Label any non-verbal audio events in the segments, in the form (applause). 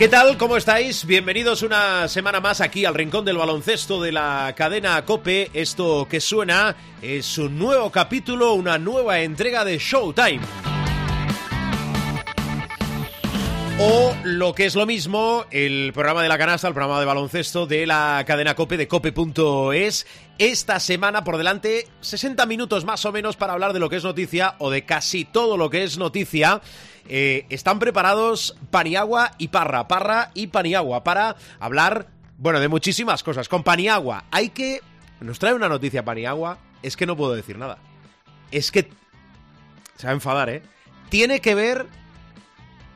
¿Qué tal? ¿Cómo estáis? Bienvenidos una semana más aquí al Rincón del Baloncesto de la cadena Cope. Esto que suena es un nuevo capítulo, una nueva entrega de Showtime. O lo que es lo mismo, el programa de la canasta, el programa de baloncesto de la cadena Cope de cope.es. Esta semana por delante 60 minutos más o menos para hablar de lo que es noticia o de casi todo lo que es noticia. Eh, están preparados Paniagua y Parra, Parra y Paniagua para hablar, bueno, de muchísimas cosas. Con Paniagua hay que... Nos trae una noticia Paniagua, es que no puedo decir nada. Es que... Se va a enfadar, ¿eh? Tiene que ver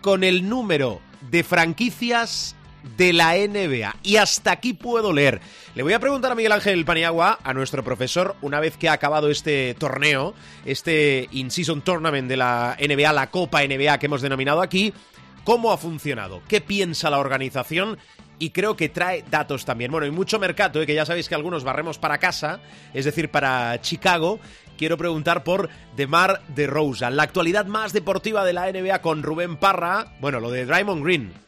con el número de franquicias de la NBA. Y hasta aquí puedo leer. Le voy a preguntar a Miguel Ángel Paniagua, a nuestro profesor, una vez que ha acabado este torneo, este In-Season Tournament de la NBA, la Copa NBA que hemos denominado aquí, cómo ha funcionado, qué piensa la organización y creo que trae datos también. Bueno, y mucho mercado, ¿eh? que ya sabéis que algunos barremos para casa, es decir, para Chicago. Quiero preguntar por DeMar DeRozan, la actualidad más deportiva de la NBA con Rubén Parra. Bueno, lo de Draymond Green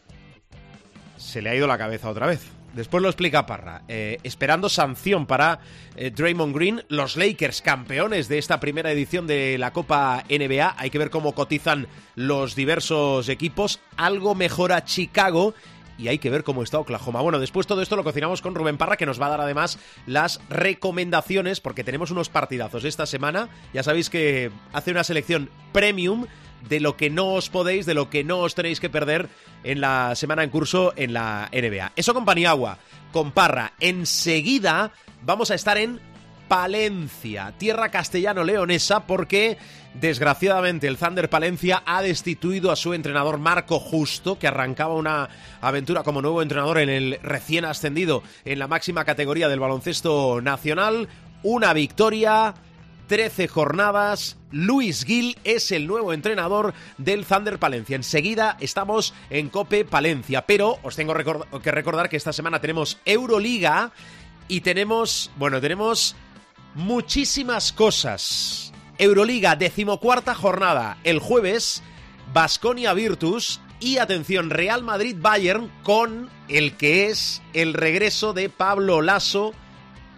se le ha ido la cabeza otra vez. Después lo explica Parra. Eh, esperando sanción para eh, Draymond Green, los Lakers campeones de esta primera edición de la Copa NBA. Hay que ver cómo cotizan los diversos equipos. Algo mejora Chicago y hay que ver cómo está Oklahoma. Bueno, después todo esto lo cocinamos con Rubén Parra, que nos va a dar además las recomendaciones, porque tenemos unos partidazos esta semana. Ya sabéis que hace una selección premium de lo que no os podéis, de lo que no os tenéis que perder en la semana en curso en la NBA. Eso con Paniagua, con Parra. Enseguida vamos a estar en Palencia, tierra castellano-leonesa, porque desgraciadamente el Thunder Palencia ha destituido a su entrenador Marco Justo, que arrancaba una aventura como nuevo entrenador en el recién ascendido en la máxima categoría del baloncesto nacional. Una victoria, 13 jornadas. Luis Gil es el nuevo entrenador del Thunder Palencia. Enseguida estamos en Cope Palencia, pero os tengo que recordar que esta semana tenemos Euroliga y tenemos, bueno, tenemos muchísimas cosas. Euroliga, decimocuarta jornada. El jueves, Basconia Virtus y atención, Real Madrid Bayern con el que es el regreso de Pablo Lasso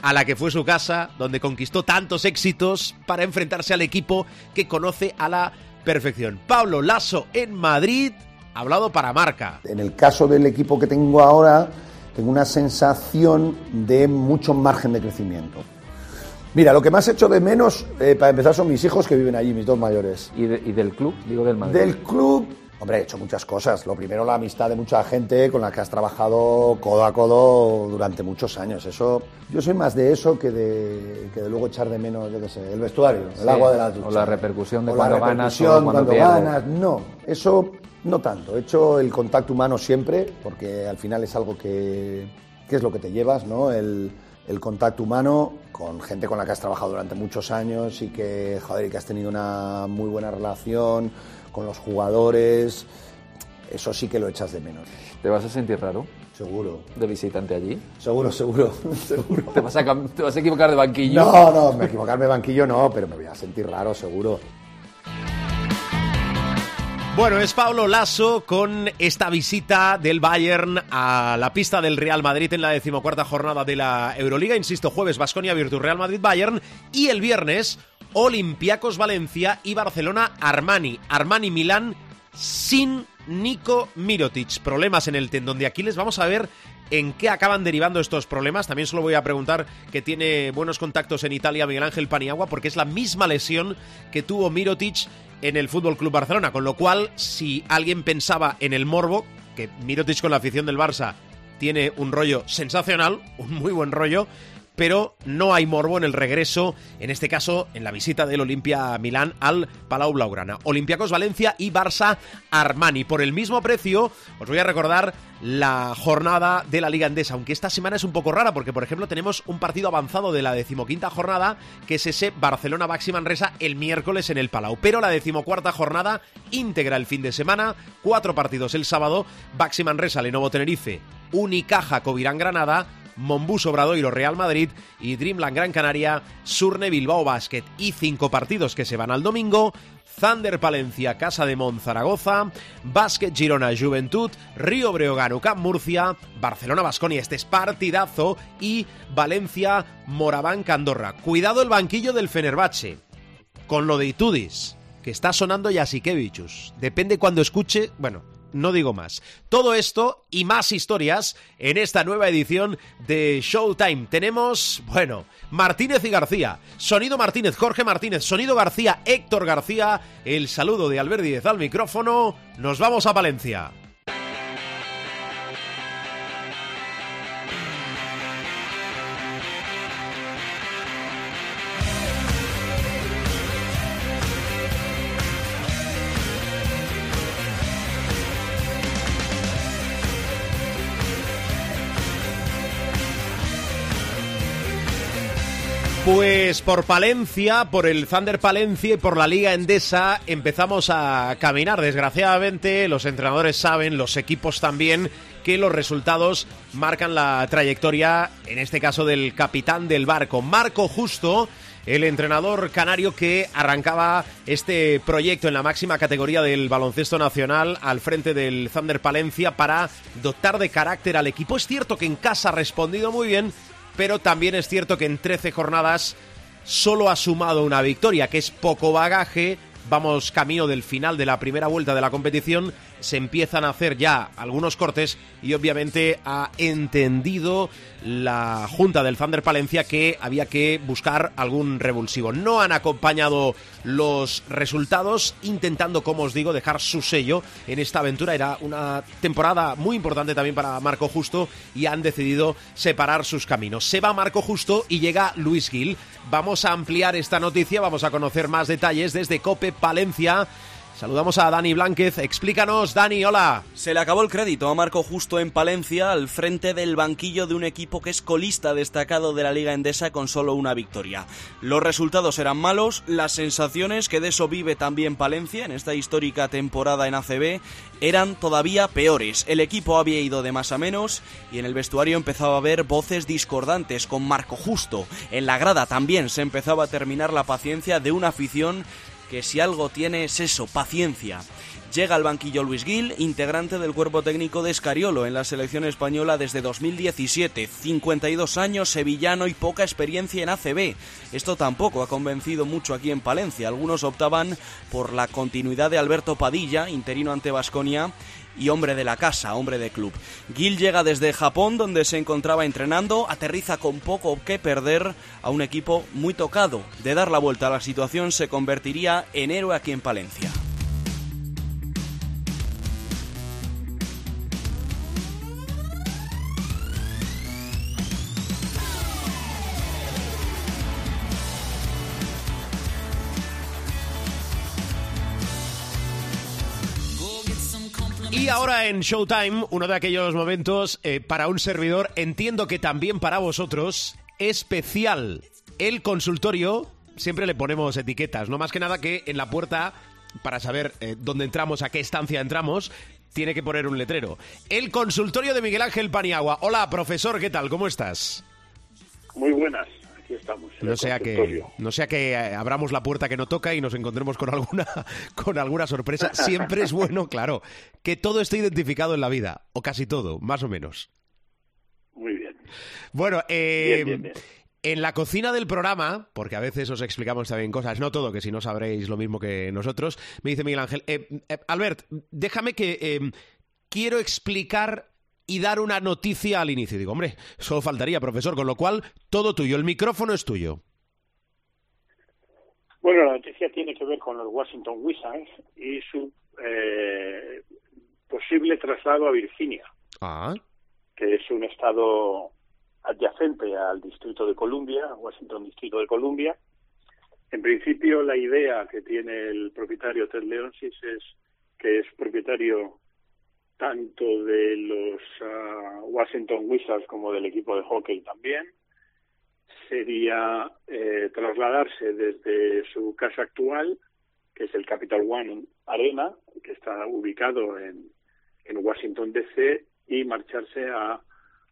a la que fue su casa, donde conquistó tantos éxitos para enfrentarse al equipo que conoce a la perfección. Pablo Lasso en Madrid, hablado para marca. En el caso del equipo que tengo ahora, tengo una sensación de mucho margen de crecimiento. Mira, lo que más hecho de menos, eh, para empezar, son mis hijos que viven allí, mis dos mayores. ¿Y, de- y del club? Digo del Madrid. Del club, hombre, he hecho muchas cosas. Lo primero, la amistad de mucha gente con la que has trabajado codo a codo durante muchos años. Eso, yo soy más de eso que de, que de luego echar de menos, yo qué sé, el vestuario, el Sí, agua de la ducha. o la repercusión de O cuando la ganas o repercusión cuando cuando pierdes. ganas. No, eso no tanto. He hecho el contacto humano siempre, porque al final es algo que, que es lo que te llevas, ¿no? El, el contacto humano con gente con la que has trabajado durante muchos años y que, joder, y que has tenido una muy buena relación con los jugadores. Eso sí que lo echas de menos. ¿Te vas a sentir raro Seguro. de visitante allí? Seguro, seguro, (laughs) seguro. ¿Te vas a, te vas a equivocar de banquillo? No, no, me equivocarme de banquillo no, pero me voy a sentir raro, seguro. Bueno, es Pablo Lasso con esta visita del Bayern a la pista del Real Madrid en la decimocuarta jornada de la Euroliga. Insisto, jueves Basconia Virtus Real Madrid Bayern y el viernes Olympiacos Valencia y Barcelona Armani. Armani Milán sin Nico Mirotic. Problemas en el tendón de Aquiles. Vamos a ver en qué acaban derivando estos problemas. También se lo voy a preguntar que tiene buenos contactos en Italia Miguel Ángel Paniagua porque es la misma lesión que tuvo Mirotic en el Fútbol Club Barcelona, con lo cual si alguien pensaba en el morbo que Mirotic con la afición del Barça tiene un rollo sensacional, un muy buen rollo, pero no hay morbo en el regreso, en este caso en la visita del Olimpia Milán al Palau Blaugrana. Olympiacos Valencia y Barça Armani. Por el mismo precio, os voy a recordar la jornada de la Liga Endesa, aunque esta semana es un poco rara porque, por ejemplo, tenemos un partido avanzado de la decimoquinta jornada, que es ese Barcelona-Baxi Manresa el miércoles en el Palau. Pero la decimocuarta jornada íntegra el fin de semana, cuatro partidos el sábado, Baxi Manresa, Lenovo Tenerife, Unicaja, Covirán Granada, Mombus Obradoiro Real Madrid y Dreamland Gran Canaria, Surne Bilbao Basket y cinco partidos que se van al domingo, Thunder Palencia, Casa de Mon Zaragoza, Basket Girona Juventud, Río Breogán Camp Murcia, Barcelona Basconia, este es partidazo y Valencia Moraván Candorra. Cuidado el banquillo del Fenerbahce con lo de Itudis, que está sonando Jasikevichus. Depende cuando escuche, bueno, no digo más. Todo esto y más historias en esta nueva edición de Showtime. Tenemos, bueno, Martínez y García. Sonido Martínez, Jorge Martínez. Sonido García, Héctor García. El saludo de Albert al micrófono. Nos vamos a Valencia. Pues por Palencia, por el Thunder Palencia y por la Liga Endesa empezamos a caminar. Desgraciadamente, los entrenadores saben, los equipos también, que los resultados marcan la trayectoria, en este caso del capitán del barco, Marco Justo, el entrenador canario que arrancaba este proyecto en la máxima categoría del baloncesto nacional al frente del Thunder Palencia para dotar de carácter al equipo. Es cierto que en casa ha respondido muy bien, pero también es cierto que en 13 jornadas solo ha sumado una victoria, que es poco bagaje. Vamos camino del final de la primera vuelta de la competición se empiezan a hacer ya algunos cortes y obviamente ha entendido la Junta del Thunder Palencia que había que buscar algún revulsivo. No han acompañado los resultados intentando, como os digo, dejar su sello en esta aventura. Era una temporada muy importante también para Marco Justo y han decidido separar sus caminos. Se va Marco Justo y llega Luis Gil. Vamos a ampliar esta noticia, vamos a conocer más detalles desde Cope Palencia. Saludamos a Dani Blánquez. Explícanos, Dani, hola. Se le acabó el crédito a Marco Justo en Palencia al frente del banquillo de un equipo que es colista destacado de la Liga Endesa con solo una victoria. Los resultados eran malos, las sensaciones, que de eso vive también Palencia en esta histórica temporada en ACB, eran todavía peores. El equipo había ido de más a menos y en el vestuario empezaba a haber voces discordantes con Marco Justo. En la grada también se empezaba a terminar la paciencia de una afición que si algo tiene es eso, paciencia. Llega al banquillo Luis Gil, integrante del cuerpo técnico de Escariolo en la selección española desde 2017, 52 años, sevillano y poca experiencia en ACB. Esto tampoco ha convencido mucho aquí en Palencia. Algunos optaban por la continuidad de Alberto Padilla, interino ante Basconia, y hombre de la casa, hombre de club. Gil llega desde Japón, donde se encontraba entrenando, aterriza con poco que perder a un equipo muy tocado. De dar la vuelta a la situación, se convertiría en héroe aquí en Palencia. Ahora en Showtime, uno de aquellos momentos eh, para un servidor, entiendo que también para vosotros, especial. El consultorio, siempre le ponemos etiquetas, no más que nada que en la puerta, para saber eh, dónde entramos, a qué estancia entramos, tiene que poner un letrero. El consultorio de Miguel Ángel Paniagua. Hola, profesor, ¿qué tal? ¿Cómo estás? Muy buenas. Aquí estamos. en No sea que no sea que abramos la puerta que no toca y nos encontremos con alguna (laughs) con alguna sorpresa. Siempre es bueno, (laughs) claro, que todo esté identificado en la vida o casi todo, más o menos. Muy bien. Bueno, eh, Bien, bien, bien. en la cocina del programa, porque a veces os explicamos también cosas, no todo, que si no sabréis lo mismo que nosotros, me dice Miguel Ángel, eh, eh, Albert, déjame que quiero explicar y dar una noticia al inicio. Digo, hombre, solo faltaría, profesor, con lo cual, todo tuyo, el micrófono es tuyo. Bueno, la noticia tiene que ver con los Washington Wizards y su eh, posible traslado a Virginia, Ah, que es un estado adyacente al Distrito de Columbia, Washington Distrito de Columbia. En principio, la idea que tiene el propietario Ted Leonsis es que es propietario tanto de los ah, Washington Wizards como del equipo de hockey también. Sería eh, trasladarse desde su casa actual, que es el Capital One Arena, que está ubicado en, en Washington DC, y marcharse a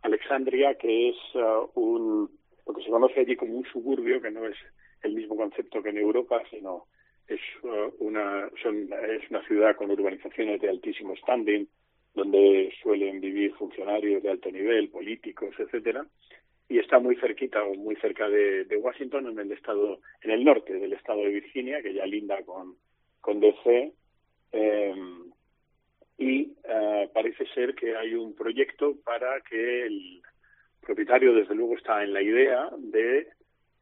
Alexandria, que es uh, un, lo que se conoce allí como un suburbio, que no es el mismo concepto que en Europa, sino es uh, una son, es una ciudad con urbanizaciones de altísimo standing, donde suelen vivir funcionarios de alto nivel, políticos, etcétera, y está muy cerquita o muy cerca de, Washington, en el estado, en el norte del estado de Virginia, que ya linda con, con DC. Eh, y uh, parece ser que hay un proyecto para que el propietario, desde luego, está en la idea de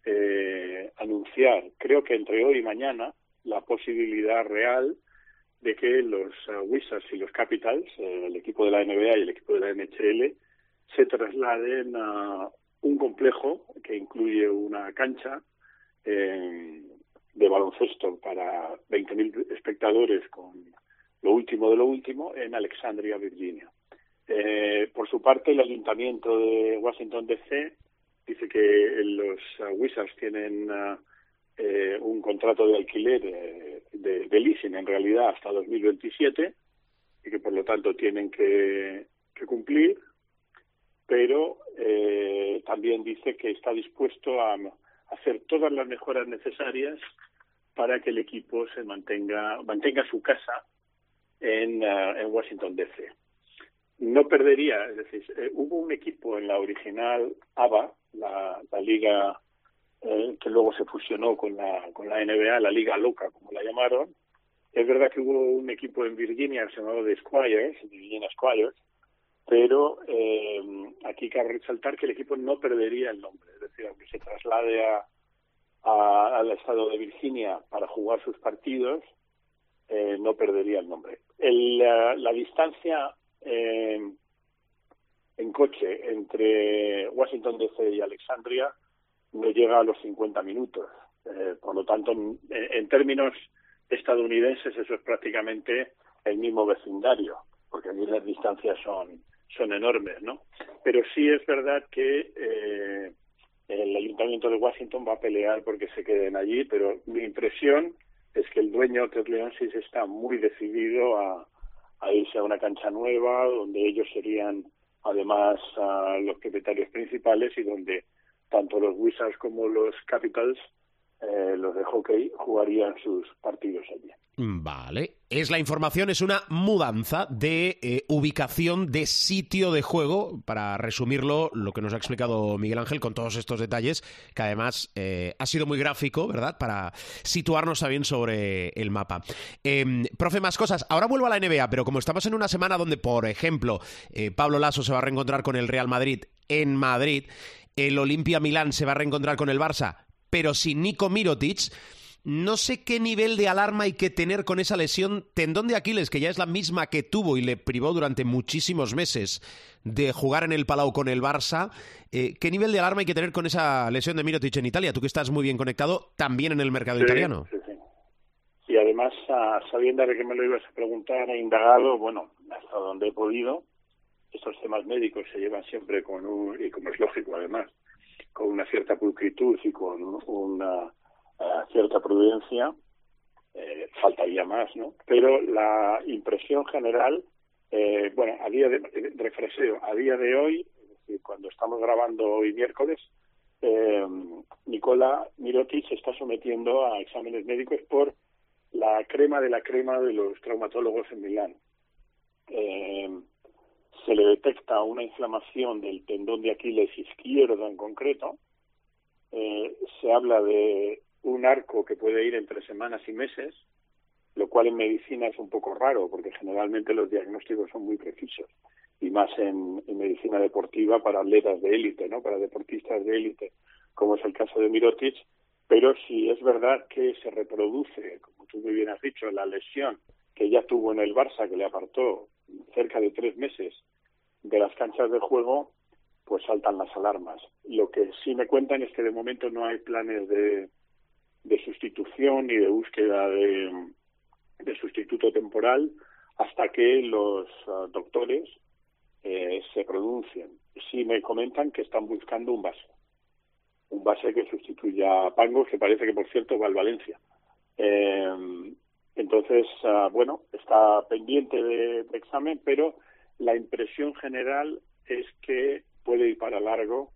eh, anunciar, creo que entre hoy y mañana, la posibilidad real de que los uh, Wizards y los Capitals, eh, el equipo de la NBA y el equipo de la NHL, se trasladen a un complejo que incluye una cancha eh, de baloncesto para 20.000 espectadores con lo último de lo último, en Alexandria, Virginia. Eh, por su parte, el ayuntamiento de Washington DC dice que los uh, Wizards tienen uh, eh, un contrato de alquiler eh, de, leasing en realidad hasta 2027 y que por lo tanto tienen que, cumplir, pero eh, también dice que está dispuesto a hacer todas las mejoras necesarias para que el equipo se mantenga mantenga su casa en, uh, en Washington DC. No perdería, es decir, eh, hubo un equipo en la original ABA, la liga eh, que luego se fusionó con la, con la NBA, la liga loca, como la llamaron. Es verdad que hubo un equipo en Virginia llamado The Squires, Virginia Squires, pero eh, aquí cabe resaltar que el equipo no perdería el nombre, es decir, aunque se traslade al estado de Virginia para jugar sus partidos, eh, no perdería el nombre. La, distancia eh, en coche entre Washington DC y Alexandria no llega a los 50 minutos. Eh, por lo tanto, en, en, términos estadounidenses, eso es prácticamente el mismo vecindario, porque allí las distancias son, son enormes, ¿no? Pero sí es verdad que eh, el ayuntamiento de Washington va a pelear porque se queden allí, pero mi impresión es que el dueño Ted Leonsis está muy decidido a, a, irse a una cancha nueva donde ellos serían además uh, los propietarios principales y donde tanto los Wizards como los Capitals eh, los de hockey jugarían sus partidos allí. Vale, es la información, es una mudanza de eh, ubicación de sitio de juego, para resumirlo, lo que nos ha explicado Miguel Ángel con todos estos detalles, que además eh, ha sido muy gráfico, ¿verdad? Para situarnos también sobre el mapa. Eh, profe, más cosas. Ahora vuelvo a la NBA, pero como estamos en una semana donde, por ejemplo, Pablo Lasso se va a reencontrar con el Real Madrid en Madrid, el Olimpia Milán se va a reencontrar con el Barça, pero sin Nico Mirotic, no sé qué nivel de alarma hay que tener con esa lesión tendón de Aquiles, que ya es la misma que tuvo y le privó durante muchísimos meses de jugar en el Palau con el Barça. Eh, ¿Qué nivel de alarma hay que tener con esa lesión de Mirotic en Italia? Tú que estás muy bien conectado también en el mercado sí, italiano. Sí, sí. Y además, uh, sabiendo de que me lo ibas a preguntar, he indagado, bueno, hasta donde he podido. Estos temas médicos se llevan siempre con un, y como es lógico además, con una cierta pulcritud y con una uh, cierta prudencia, eh, faltaría más, ¿no? Pero la impresión general, eh, bueno, a día de, refreseo, a día de hoy, es decir, cuando estamos grabando hoy miércoles, eh, Nicola Mirotic se está sometiendo a exámenes médicos por la crema de la crema de los traumatólogos en Milán. Se le detecta una inflamación del tendón de Aquiles izquierdo en concreto. Eh, se habla de un arco que puede ir entre semanas y meses, lo cual en medicina es un poco raro porque generalmente los diagnósticos son muy precisos y más en, en medicina deportiva para atletas de élite, ¿no? Para deportistas de élite, como es el caso de Mirotic, pero si es verdad que se reproduce, como tú muy bien has dicho, la lesión que ya tuvo en el Barça, que le apartó cerca de tres meses de las canchas de juego, pues saltan las alarmas. Lo que sí me cuentan es que de momento no hay planes de, de sustitución ni de búsqueda de, de sustituto temporal hasta que los ah, doctores eh, se pronuncien. Sí me comentan que están buscando un base, un base que sustituya a Pango, que parece que por cierto va al Valencia. Eh, entonces, ah, bueno, está pendiente de examen, pero la impresión general es que puede ir para largo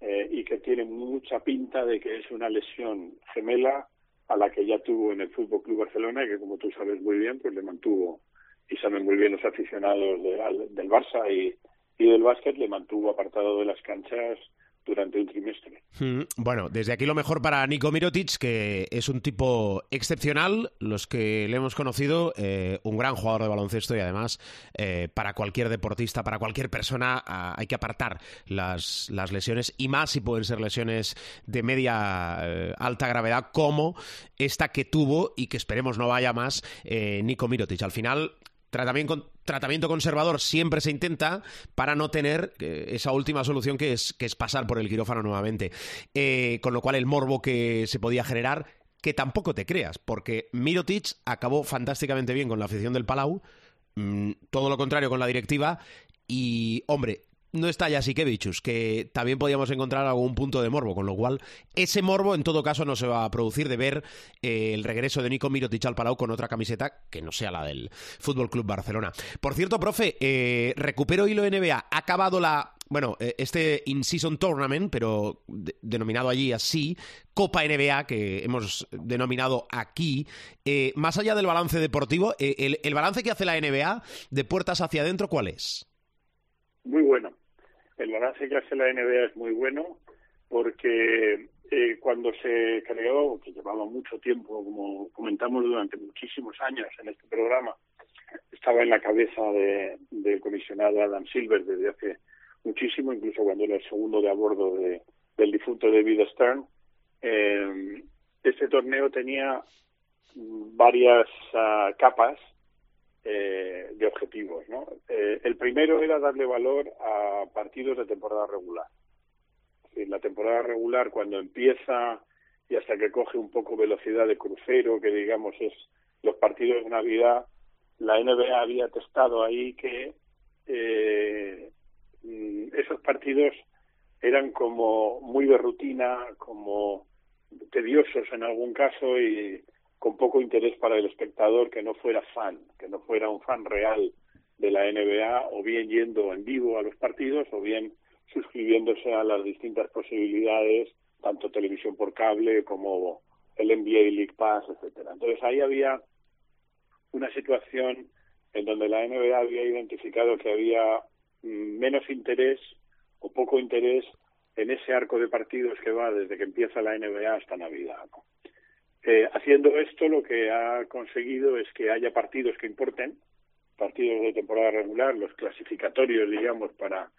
eh, y que tiene mucha pinta de que es una lesión gemela a la que ya tuvo en el Fútbol Club Barcelona y que, como tú sabes muy bien, pues le mantuvo y saben muy bien los aficionados de, del Barça y, y del básquet, le mantuvo apartado de las canchas durante un trimestre. Mm, Bueno, desde aquí lo mejor para Nico Mirotic, que es un tipo excepcional, los que le hemos conocido, eh, un gran jugador de baloncesto y además eh, para cualquier deportista, para cualquier persona ah, hay que apartar las, lesiones y más si pueden ser lesiones de media eh, alta gravedad como esta que tuvo y que esperemos no vaya más Nico Mirotic. Al final tratamiento, tratamiento conservador siempre se intenta para no tener eh, esa última solución que es, que es pasar por el quirófano nuevamente. Eh, con lo cual el morbo que se podía generar, que tampoco te creas, porque Mirotic acabó fantásticamente bien con la afición del Palau, mm, todo lo contrario con la directiva, y hombre, no está ya Sikevichus, que también podíamos encontrar algún punto de morbo, con lo cual ese morbo en todo caso no se va a producir de ver eh, el regreso de Nico Mirotic al Palau con otra camiseta que no sea la del Fútbol Club Barcelona. Por cierto, profe, eh, recupero hilo NBA, ha acabado la bueno, eh, este In-Season Tournament, pero de- denominado allí así, Copa NBA, que hemos denominado aquí, eh, más allá del balance deportivo, el, el balance que hace la NBA de puertas hacia adentro, ¿cuál es? Muy bueno. El balance que hace la NBA es muy bueno porque eh, cuando se creó, que llevaba mucho tiempo, como comentamos durante muchísimos años en este programa, estaba en la cabeza de- del comisionado Adam Silver desde hace muchísimo, incluso cuando era el segundo de a bordo de- del difunto David Stern. Eh, este torneo tenía varias ah, capas eh, de objetivos. ¿no? Eh, el primero era darle valor a partidos de temporada regular. Decir, la temporada regular cuando empieza y hasta que coge un poco velocidad de crucero, que digamos es los partidos de Navidad, la NBA había testado ahí que eh, mm, esos partidos eran como muy de rutina, como tediosos en algún caso y con poco interés para el espectador que no fuera fan, que no fuera un fan real de la NBA o bien yendo en vivo a los partidos o bien suscribiéndose a las distintas posibilidades, tanto televisión por cable como el NBA League Pass, etcétera. Entonces ahí había una situación en donde la NBA había identificado que había mm, menos interés o poco interés en ese arco de partidos que va desde que empieza la NBA hasta Navidad. Eh, haciendo esto, lo que ha conseguido es que haya partidos que importen, partidos de temporada regular, los clasificatorios, digamos, para,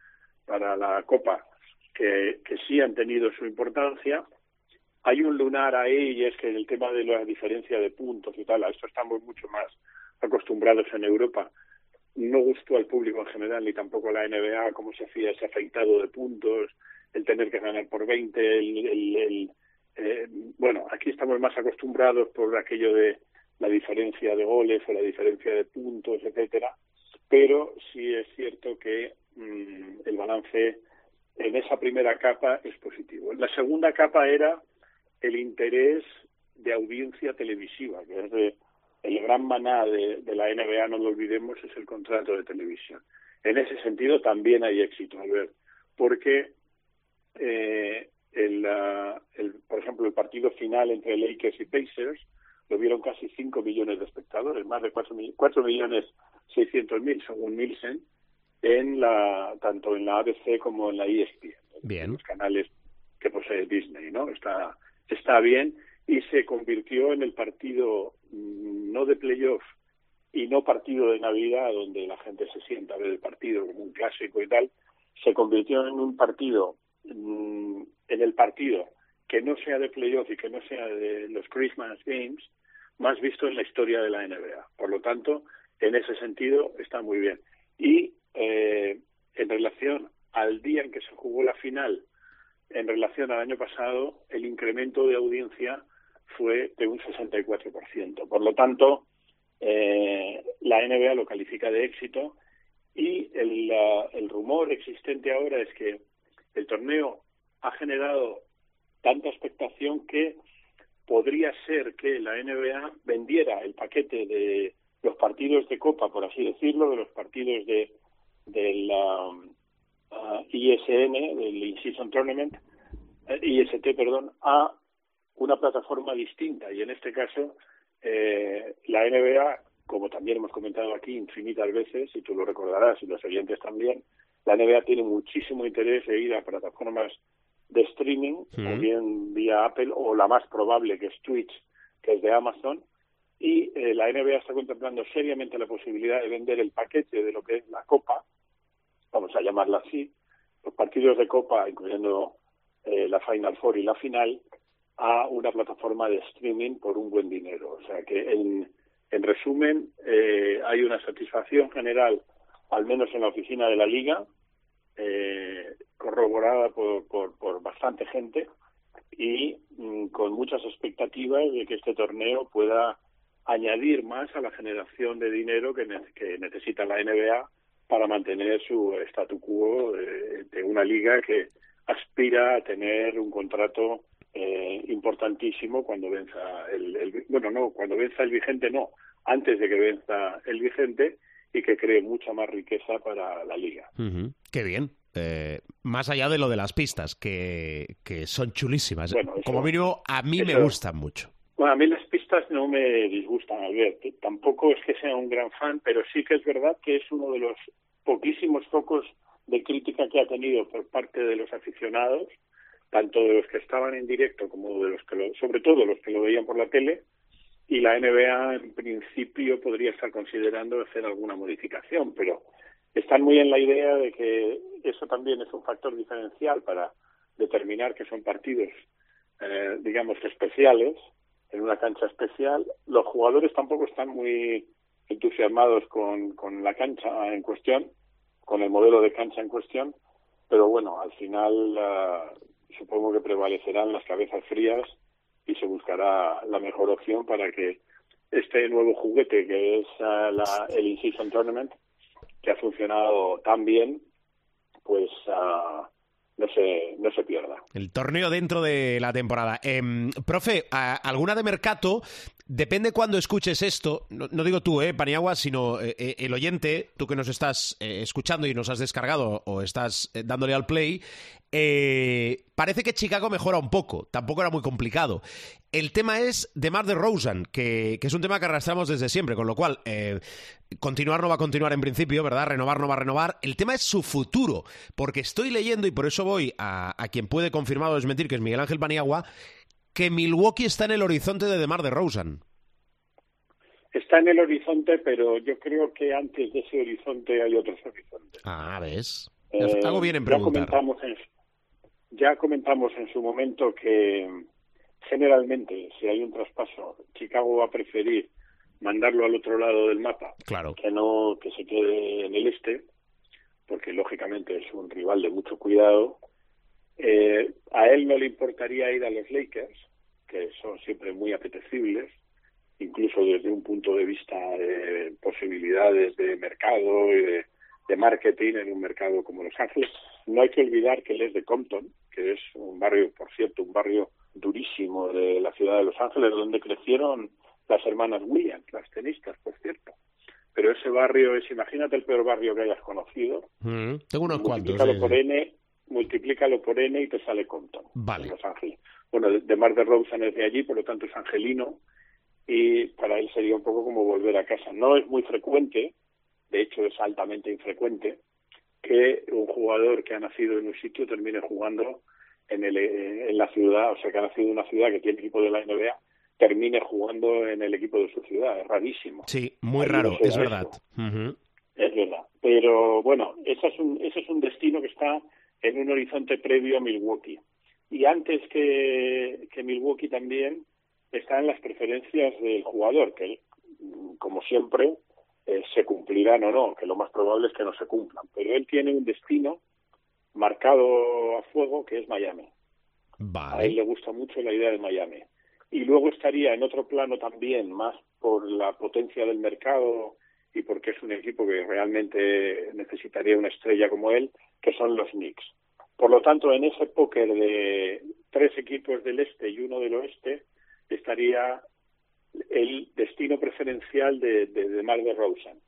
para la Copa, que, que sí han tenido su importancia. Hay un lunar ahí y es que el tema de la diferencia de puntos y tal, a esto estamos mucho más acostumbrados en Europa. No gustó al público en general ni tampoco a la NBA cómo se hacía ese afeitado de puntos, el tener que ganar por 20, el, el, el eh, bueno, aquí estamos más acostumbrados por aquello de la diferencia de goles o la diferencia de puntos, etcétera, pero sí es cierto que mmm, el balance en esa primera capa es positivo. La segunda capa era el interés de audiencia televisiva, que es de, el gran maná de, de, la NBA, no lo olvidemos, es el contrato de televisión. En ese sentido también hay éxito, Albert, porque eh, el, uh, el, por ejemplo, el partido final entre Lakers y Pacers lo vieron casi 5 millones de espectadores, más de 4, 4 millones 600 mil según Nielsen, en la, tanto en la ABC como en la ESPN, bien. los canales que posee Disney, ¿no? Está, está bien y se convirtió en el partido mmm, no de playoff y no partido de Navidad donde la gente se sienta a ver el partido como un clásico y tal, se convirtió en un partido mmm, en el partido que no sea de playoff y que no sea de los Christmas Games más visto en la historia de la NBA. Por lo tanto, en ese sentido está muy bien. Y eh, en relación al día en que se jugó la final en relación al año pasado, el incremento de audiencia fue de un 64%. Por lo tanto, eh, la NBA lo califica de éxito y el rumor existente ahora es que el torneo ha generado tanta expectación que podría ser que la NBA vendiera el paquete de los partidos de Copa, por así decirlo, de los partidos de del um, uh, ISN, del In-Season Tournament, eh, IST, perdón, a una plataforma distinta. Y en este caso, eh, la NBA, como también hemos comentado aquí infinitas veces, y tú lo recordarás y los oyentes también, la NBA tiene muchísimo interés en ir a plataformas de streaming, o bien vía Apple, o la más probable que es Twitch, que es de Amazon, y eh, la NBA está contemplando seriamente la posibilidad de vender el paquete de lo que es la Copa, vamos a llamarla así, los partidos de Copa, incluyendo eh, la Final Four y la final, a una plataforma de streaming por un buen dinero. O sea que, en, en resumen, eh, hay una satisfacción general, al menos en la oficina de la Liga, eh, corroborada por, por, bastante gente y mm, con muchas expectativas de que este torneo pueda añadir más a la generación de dinero que, que necesita la NBA para mantener su statu quo de, de, una liga que aspira a tener un contrato eh, importantísimo cuando venza el, el, bueno no cuando venza el vigente no antes de que venza el vigente y que cree mucha más riqueza para la liga. Uh -huh. Qué bien. Eh, más allá de lo de las pistas, que, que son chulísimas. Bueno, eso, Como mínimo, a mí eso, me gustan mucho. Bueno, a mí las pistas no me disgustan, Albert. Tampoco es que sea un gran fan, pero sí que es verdad que es uno de los poquísimos focos de crítica que ha tenido por parte de los aficionados, tanto de los que estaban en directo como de los que lo, sobre todo los que lo veían por la tele, y la NBA en principio podría estar considerando hacer alguna modificación, pero están muy en la idea de que eso también es un factor diferencial para determinar que son partidos, eh, digamos, especiales, en una cancha especial. Los jugadores tampoco están muy entusiasmados con, con la cancha en cuestión, con el modelo de cancha en cuestión, pero bueno, al final uh, supongo que prevalecerán las cabezas frías y se buscará la mejor opción para que este nuevo juguete que es uh, la, el In-Season Tournament, que ha funcionado tan bien, pues uh, no se, no se pierda. El torneo dentro de la temporada. Eh, profe, ¿alguna de Mercato? Depende cuando escuches esto, no, digo tú, eh, Paniagua, sino eh, el oyente, tú que nos estás eh, escuchando y nos has descargado o estás eh, dándole al play, eh, parece que Chicago mejora un poco, tampoco era muy complicado. El tema es de Mar de Rosen, que, que, es un tema que arrastramos desde siempre, con lo cual eh, continuar no va a continuar en principio, ¿verdad? Renovar no va a renovar. El tema es su futuro, porque estoy leyendo, y por eso voy a, a quien puede confirmar o desmentir, que es Miguel Ángel Paniagua, que Milwaukee está en el horizonte de DeMar DeRozan. Está en el horizonte, pero yo creo que antes de ese horizonte hay otros horizontes. Ah, ¿ves? Eh, Hago bien en preguntar. Ya comentamos en, ya comentamos en su momento que generalmente si hay un traspaso, Chicago va a preferir mandarlo al otro lado del mapa claro. que no que se quede en el este, porque lógicamente es un rival de mucho cuidado. Eh, a él no le importaría ir a los Lakers, que son siempre muy apetecibles, incluso desde un punto de vista de posibilidades de mercado y de, de marketing en un mercado como Los Ángeles. No hay que olvidar que él es de Compton, que es un barrio, por cierto, un barrio durísimo de la ciudad de Los Ángeles, donde crecieron las hermanas Williams, las tenistas, por cierto. Pero ese barrio es, imagínate el peor barrio que hayas conocido. Mm, tengo unos cuantos. por N, multiplícalo por N y te sale Compton, vale. Los Ángeles. Bueno, de, Mar de Rosen es de allí, por lo tanto es angelino, y para él sería un poco como volver a casa. No es muy frecuente, de hecho es altamente infrecuente, que un jugador que ha nacido en un sitio termine jugando en, el, en la ciudad, o sea, que ha nacido en una ciudad que tiene equipo de la NBA, termine jugando en el equipo de su ciudad. Es rarísimo. Sí, muy raro, no es verdad. Uh -huh. Es verdad. Pero bueno, ese es, un, ese es un destino que está en un horizonte previo a Milwaukee. Y antes que, que Milwaukee también están las preferencias del jugador, que como siempre eh, se cumplirán o no, que lo más probable es que no se cumplan. Pero él tiene un destino marcado a fuego, que es Miami. A él Vale. le gusta mucho la idea de Miami. Y luego estaría en otro plano también, más por la potencia del mercado y porque es un equipo que realmente necesitaría una estrella como él, que son los Knicks. Por lo tanto, en ese póker de tres equipos del este y uno del oeste, estaría el destino preferencial de, de, de Mar Rosen.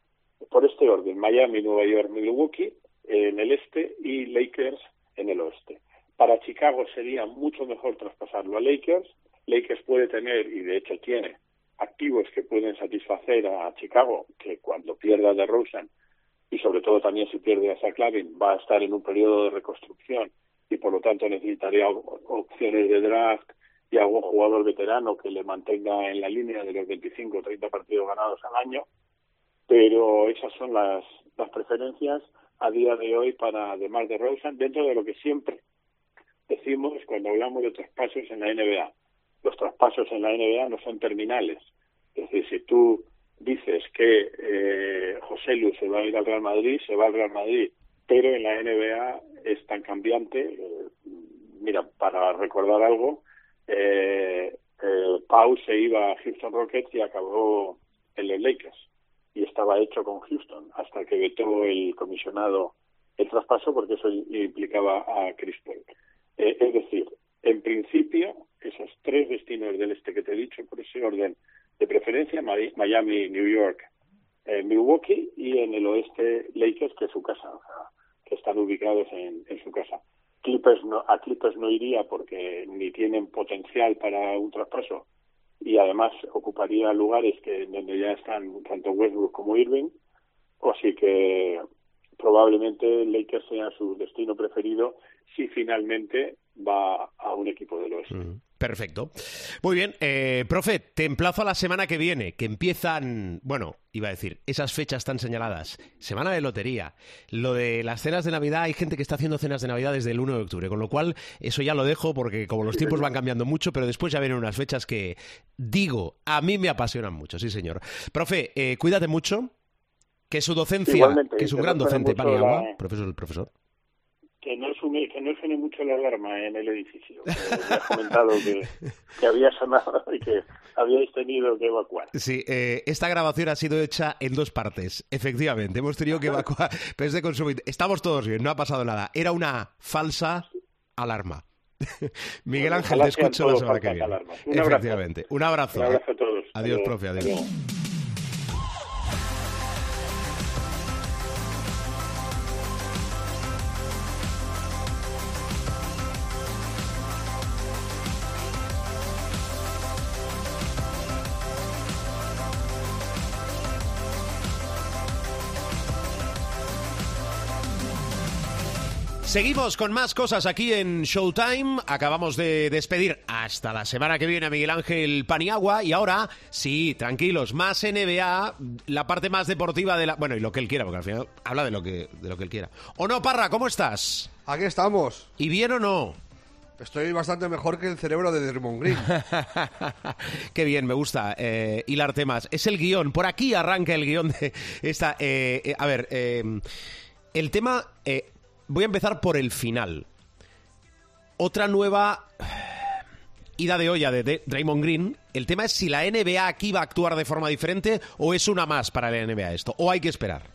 Por este orden, Miami, Nueva York, Milwaukee en el este y Lakers en el oeste. Para Chicago sería mucho mejor traspasarlo a Lakers. Lakers puede tener, y de hecho tiene, activos que pueden satisfacer a Chicago, que cuando pierda de Rosen y sobre todo también si pierde a Lavin, va a estar en un periodo de reconstrucción y por lo tanto necesitaría op- opciones de draft y algún jugador veterano que le mantenga en la línea de los 25 o 30 partidos ganados al año. Pero esas son las, las preferencias a día de hoy para DeMar de Rosen dentro de lo que siempre decimos cuando hablamos de traspasos en la NBA. Los traspasos en la NBA no son terminales. Es decir, si tú dices que eh, José Lu se va a ir al Real Madrid, se va al Real Madrid, pero en la NBA es tan cambiante. eh, mira, para recordar algo, eh, eh, Pau se iba a Houston Rockets y acabó en los Lakers y estaba hecho con Houston hasta que vetó el comisionado el traspaso porque eso implicaba a Chris Paul. Eh, es decir, en principio, esos tres destinos del este que te he dicho, por ese orden de preferencia, Mi- Miami, New York, eh, Milwaukee y en el oeste Lakers, que es su casa, o sea, que están ubicados en, en su casa. Clippers no, a Clippers no iría porque ni tienen potencial para un traspaso y además ocuparía lugares que donde ya están tanto Westbrook como Irving, así que probablemente Lakers sea su destino preferido si finalmente va a un equipo del oeste. Mm, Perfecto. Muy bien, eh, profe, te emplazo a la semana que viene, que empiezan, bueno, iba a decir, esas fechas tan señaladas. Semana de lotería. Lo de las cenas de Navidad, hay gente que está haciendo cenas de Navidad desde el 1 de octubre, con lo cual eso ya lo dejo porque como los tiempos van cambiando mucho, pero después ya vienen unas fechas que, digo, a mí me apasionan mucho, sí señor. Profe, eh, cuídate mucho, que su docencia, Igualmente, que es un gran docente, Paniagua, la- profesor, profesor. Que no, suene, que no suene mucho la alarma en el edificio. que has comentado que, que había sonado y que habíais tenido que evacuar. Sí, eh, esta grabación ha sido hecha en dos partes. Efectivamente, hemos tenido que evacuar. Pero es de consumo. Estamos todos bien, no ha pasado nada. Era una falsa alarma. (laughs) Miguel Ángel, te escucho la semana que viene. Un abrazo. Efectivamente. Un abrazo. Un abrazo a todos. Adiós, luego. profe. Adiós. Seguimos con más cosas aquí en Showtime. Acabamos de despedir hasta la semana que viene a Miguel Ángel Paniagua. Y ahora, sí, tranquilos, más NBA, la parte más deportiva de la. Bueno, y lo que él quiera, porque al final habla de lo que, de lo que él quiera. ¿O no, Parra? ¿Cómo estás? Aquí estamos. ¿Y bien o no? Estoy bastante mejor que el cerebro de Dermond Green. (laughs) Qué bien, me gusta eh, hilar temas. Es el guion, por aquí arranca el guion de esta... eh, eh, a ver, eh, el tema... voy a empezar por el final. Otra nueva ida de olla de Draymond Green. El tema es si la NBA aquí va a actuar de forma diferente o es una más para la NBA esto, o hay que esperar.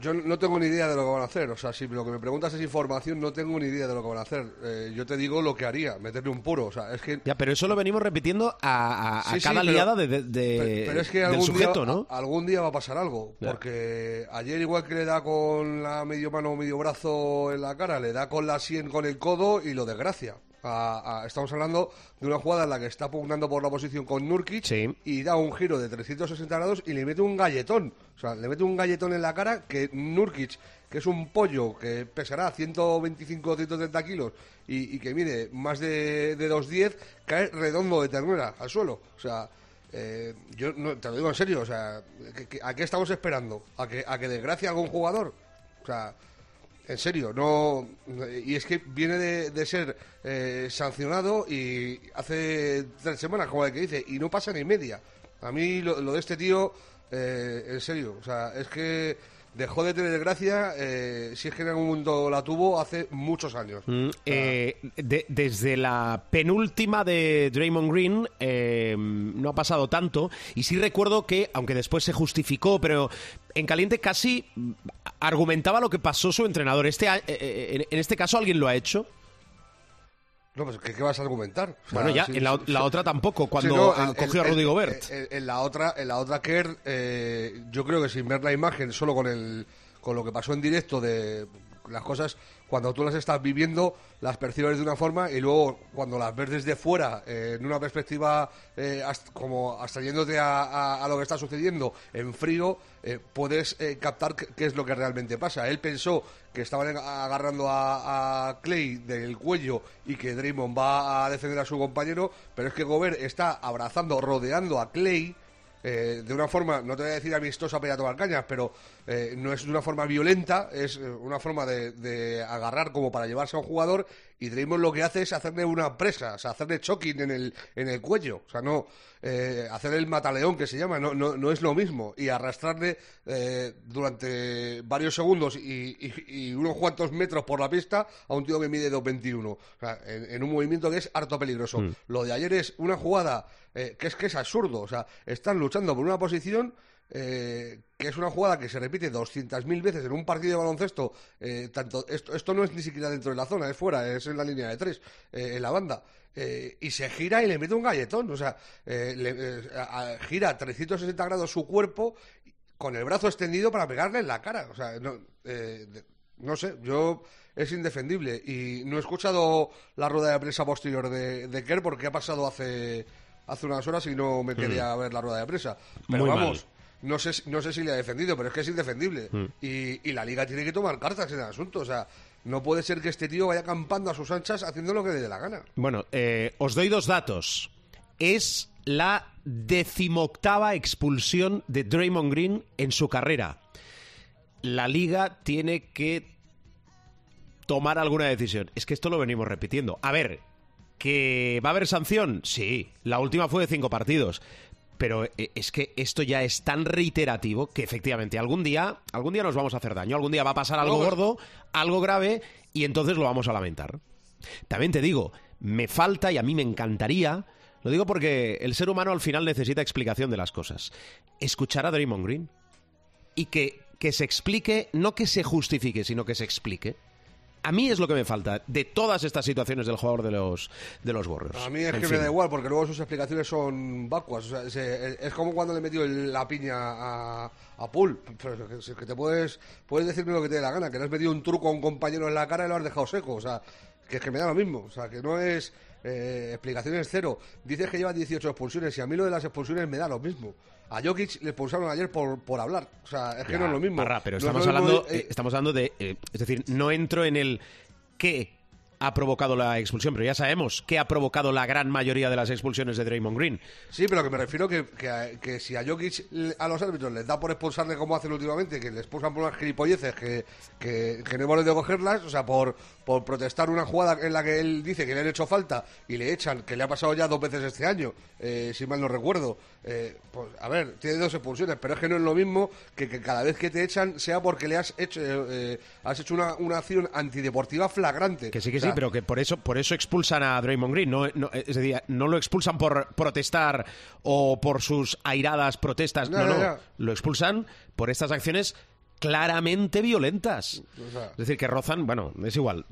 Yo no tengo ni idea de lo que van a hacer. O sea, si lo que me preguntas es información, no tengo ni idea de lo que van a hacer. Eh, yo te digo lo que haría, meterle un puro. O sea, es que. Ya, pero eso lo venimos repitiendo a, Sí, sí, cada pero- liada de, de- de- Pero, pero es que del algún sujeto, día, ¿no? algún día va a pasar algo. Porque ayer, igual que le da con la medio mano o medio brazo en la cara, le da con la sien con el codo y lo desgracia. A- a- estamos hablando de una jugada en la que está pugnando por la posición con Nurkic Sí. y da un giro de 360 grados y le mete un galletón. O sea, le mete un galletón en la cara que Nurkic, que es un pollo que pesará 125 o 130 kilos y, y que mide más de, de 210, cae redondo de ternura al suelo. O sea, eh, yo no, te lo digo en serio, o sea, ¿qué- qué- ¿a qué estamos esperando? ¿A que, a que desgracie a algún jugador? O sea, en serio, no. Y es que viene de, ser eh, sancionado y hace tres semanas, como el que dice, y no pasa ni media. A mí lo, lo de este tío, eh, en serio, o sea, es que dejó de tener gracia, eh, si es que en algún momento la tuvo, hace muchos años. Mm, eh, de- desde la penúltima de Draymond Green eh, no ha pasado tanto y sí recuerdo que, aunque después se justificó, pero en caliente casi argumentaba lo que pasó su entrenador. Este, eh, eh, en- en este caso alguien lo ha hecho. No, pues ¿qué, qué vas a argumentar? O sea, Bueno, ya, sí, en la, sí, la otra tampoco, cuando Sí, no, el- cogió a Rudy Gobert. En, en la otra, en la otra Kerr, eh, yo creo que sin ver la imagen, solo con el, con lo que pasó en directo de las cosas, cuando tú las estás viviendo, las percibes de una forma y luego cuando las ves desde fuera, eh, en una perspectiva eh, hasta- como abstrayéndote a, a- lo que está sucediendo en frío, eh, puedes eh, captar qué es lo que realmente pasa. Él pensó que estaban agarrando a, a Clay del cuello y que Draymond va a defender a su compañero, pero es que Gobert está abrazando, rodeando a Clay eh, de una forma, no te voy a decir amistosa a tomar cañas, pero eh, no es de una forma violenta, es eh, una forma de, de agarrar como para llevarse a un jugador y Draymond lo que hace es hacerle una presa, o sea, hacerle choking en el, en el cuello, o sea, no eh, hacer el mataleón que se llama, no, no, no es lo mismo y arrastrarle eh, durante varios segundos y, y- y unos cuantos metros por la pista a un tío que mide 2.21, o sea, en, en un movimiento que es harto peligroso. Lo de ayer es una jugada eh, que es que es absurdo, o sea, están luchando por una posición eh, que es una jugada que se repite 200.000 veces en un partido de baloncesto. eh, tanto esto, esto no es ni siquiera dentro de la zona, es fuera, es en la línea de tres, eh, en la banda. eh, y se gira y le mete un galletón, o sea, eh, le- eh, a- gira 360 grados su cuerpo con el brazo extendido para pegarle en la cara. O sea, no, eh, no sé, yo es indefendible. Y no he escuchado la rueda de prensa posterior de, de Kerr porque ha pasado hace, hace unas horas y no me quería ver la rueda de prensa. Pero Muy vamos. No sé, si- no sé si le ha defendido, pero es que es indefendible. Mm. Y, y la liga tiene que tomar cartas en el asunto. O sea, no puede ser que este tío vaya acampando a sus anchas haciendo lo que le dé la gana. Bueno, eh, os doy dos datos. Es la decimoctava expulsión de Draymond Green en su carrera. La liga tiene que tomar alguna decisión. Es que esto lo venimos repitiendo. A ver, ¿que va a haber sanción? Sí, la última fue de cinco partidos. Pero eh, es que esto ya es tan reiterativo que efectivamente algún día, algún día nos vamos a hacer daño, algún día va a pasar algo gordo, algo grave, y entonces lo vamos a lamentar. También te digo, me falta y a mí me encantaría, lo digo porque el ser humano al final necesita explicación de las cosas, escuchar a Draymond Green y que, que se explique, no que se justifique, sino que se explique. A mí es lo que me falta de todas estas situaciones del jugador de los, de los Warriors. A mí es En que fin. me da igual, porque luego sus explicaciones son vacuas. O sea, se- es como cuando le metió el- la piña a, a Pool. Pero que te puedes, puedes decirme lo que te dé la gana, que le has metido un truco a un compañero en la cara y lo has dejado seco. O sea, que es que me da lo mismo. O sea, que no es eh, explicaciones cero. Dices que lleva 18 expulsiones y a mí lo de las expulsiones me da lo mismo. A Jokic le expulsaron ayer por, por hablar. O sea, es que Ya, no es lo mismo. Parra, pero No estamos hablando, eh, eh, estamos hablando de. eh, es decir, no entro en el qué ha provocado la expulsión, pero ya sabemos qué ha provocado la gran mayoría de las expulsiones de Draymond Green. Sí, pero que me refiero que, que, a- que si a Jokic a los árbitros les da por expulsarle como hacen últimamente, que le expulsan por unas gilipolleces que, que, que no hemos de cogerlas, o sea, por, por protestar una jugada en la que él dice que le han hecho falta y le echan, que le ha pasado ya dos veces este año, eh, si mal no recuerdo. eh, pues, a ver, tiene dos expulsiones, pero es que no es lo mismo que, que cada vez que te echan sea porque le has hecho, eh, eh, has hecho una, una acción antideportiva flagrante. Que sí, que O sea, sí, pero que por eso, por eso expulsan a Draymond Green. No, no- es decir, no lo expulsan por protestar o por sus airadas protestas. No, no. ya. Lo expulsan por estas acciones claramente violentas. O sea- es decir, que rozan, bueno, es igual.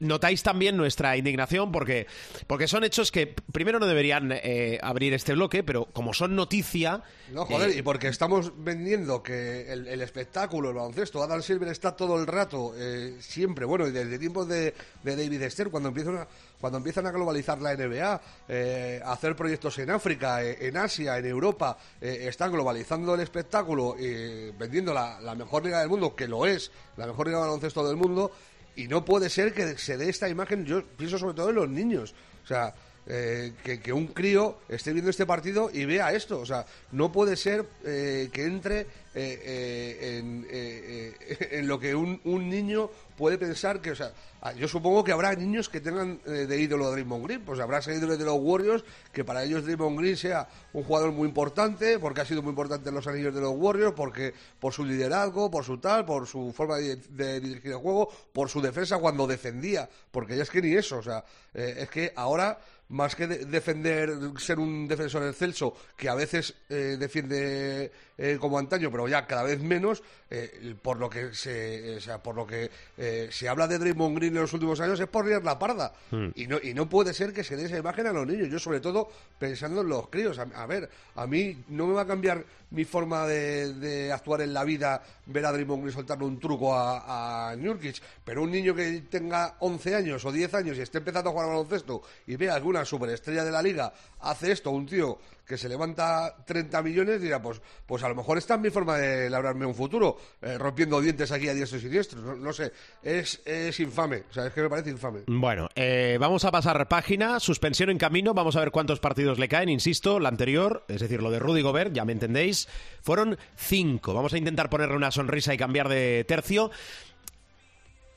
Notáis también nuestra indignación porque, porque son hechos que primero no deberían eh, abrir este bloque, pero como son noticia... No, joder, eh, y porque estamos vendiendo que el, el espectáculo, el baloncesto, Adam Silver está todo el rato, eh, siempre, bueno, y desde tiempos de, de David Stern, cuando empiezan a, cuando empiezan a globalizar la NBA, eh, a hacer proyectos en África, eh, en Asia, en Europa, eh, están globalizando el espectáculo, y vendiendo la, mejor liga del mundo, que lo es, la mejor liga de baloncesto del mundo, y no puede ser que se dé esta imagen, yo pienso sobre todo en los niños, o sea... eh, que, que un crío esté viendo este partido y vea esto. O sea, no puede ser eh, que entre en, (laughs) en lo que un, un niño puede pensar que, o sea, ah, yo supongo que habrá niños que tengan eh, de ídolo a Draymond Green, pues habrá seguidores de los Warriors que para ellos Draymond Green sea un jugador muy importante, porque ha sido muy importante en los anillos de los Warriors, porque por su liderazgo, por su tal, por su forma de, dirigir el juego, por su defensa cuando defendía, porque ya es que ni eso, o sea, eh, es que ahora más que de- defender, ser un defensor excelso, que a veces eh, defiende eh, como antaño, pero ya cada vez menos, eh, por lo que se, o sea, por lo que eh, se habla de Draymond Green en los últimos años es por liar la parda. Y, no, y no puede ser que se dé esa imagen a los niños. Yo, sobre todo, pensando en los críos. A, a ver, a mí no me va a cambiar mi forma de, de actuar en la vida ver a Draymond Green soltarle un truco a, a Nurkic, pero un niño que tenga 11 años o 10 años y esté empezando a jugar al baloncesto y vea alguna superestrella de la liga hace esto, un tío que se levanta 30 millones, dirá, pues, pues a lo mejor esta es mi forma de labrarme un futuro, eh, rompiendo dientes aquí a diestros y diestros, no, sé, es, es infame, o sea, es que me parece infame. Bueno, eh, vamos a pasar página, suspensión en camino, vamos a ver cuántos partidos le caen, insisto, la anterior, es decir, lo de Rudy Gobert, ya me entendéis, fueron cinco. Vamos a intentar ponerle una sonrisa y cambiar de tercio.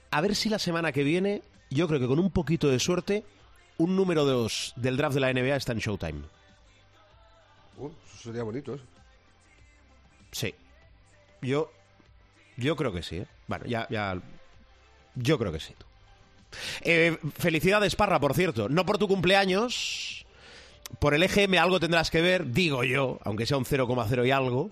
A ver si la semana que viene, yo creo que con un poquito de suerte, un número dos del draft de la NBA está en Showtime. Uh, eso sería bonito, eso. Sí. Yo, yo creo que sí. ¿eh? Bueno, ya, ya. Yo creo que sí. Eh, felicidades, Parra, por cierto. No por tu cumpleaños. Por el EGM algo tendrás que ver, digo yo, aunque sea un 0,0 y algo.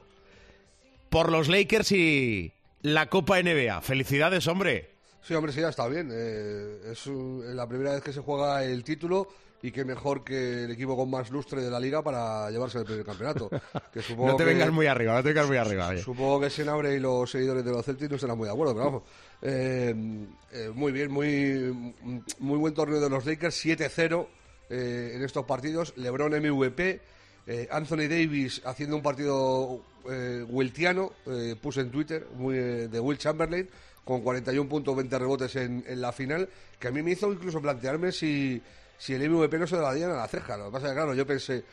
Por los Lakers y la Copa NBA. Felicidades, hombre. Sí, hombre, sí, ya está bien. Eh, es la primera vez que se juega el título y qué mejor que el equipo con más lustre de la liga para llevarse el primer campeonato. (laughs) Que supongo No te que- vengas muy arriba, no te vengas muy arriba. oye. Supongo que Senabre y los seguidores de los Celtics no estarán muy de acuerdo, pero vamos. Eh, eh, muy bien, muy, muy buen torneo de los Lakers, 7-0 eh, en estos partidos. LeBron MVP, eh, Anthony Davis haciendo un partido wiltiano, puse en Twitter, muy de Will Chamberlain, con 41 puntos, 20 rebotes en, en la final, que a mí me hizo incluso plantearme si, si el MVP no se lo darían a la ceja. Lo que pasa es que, claro, yo pensé,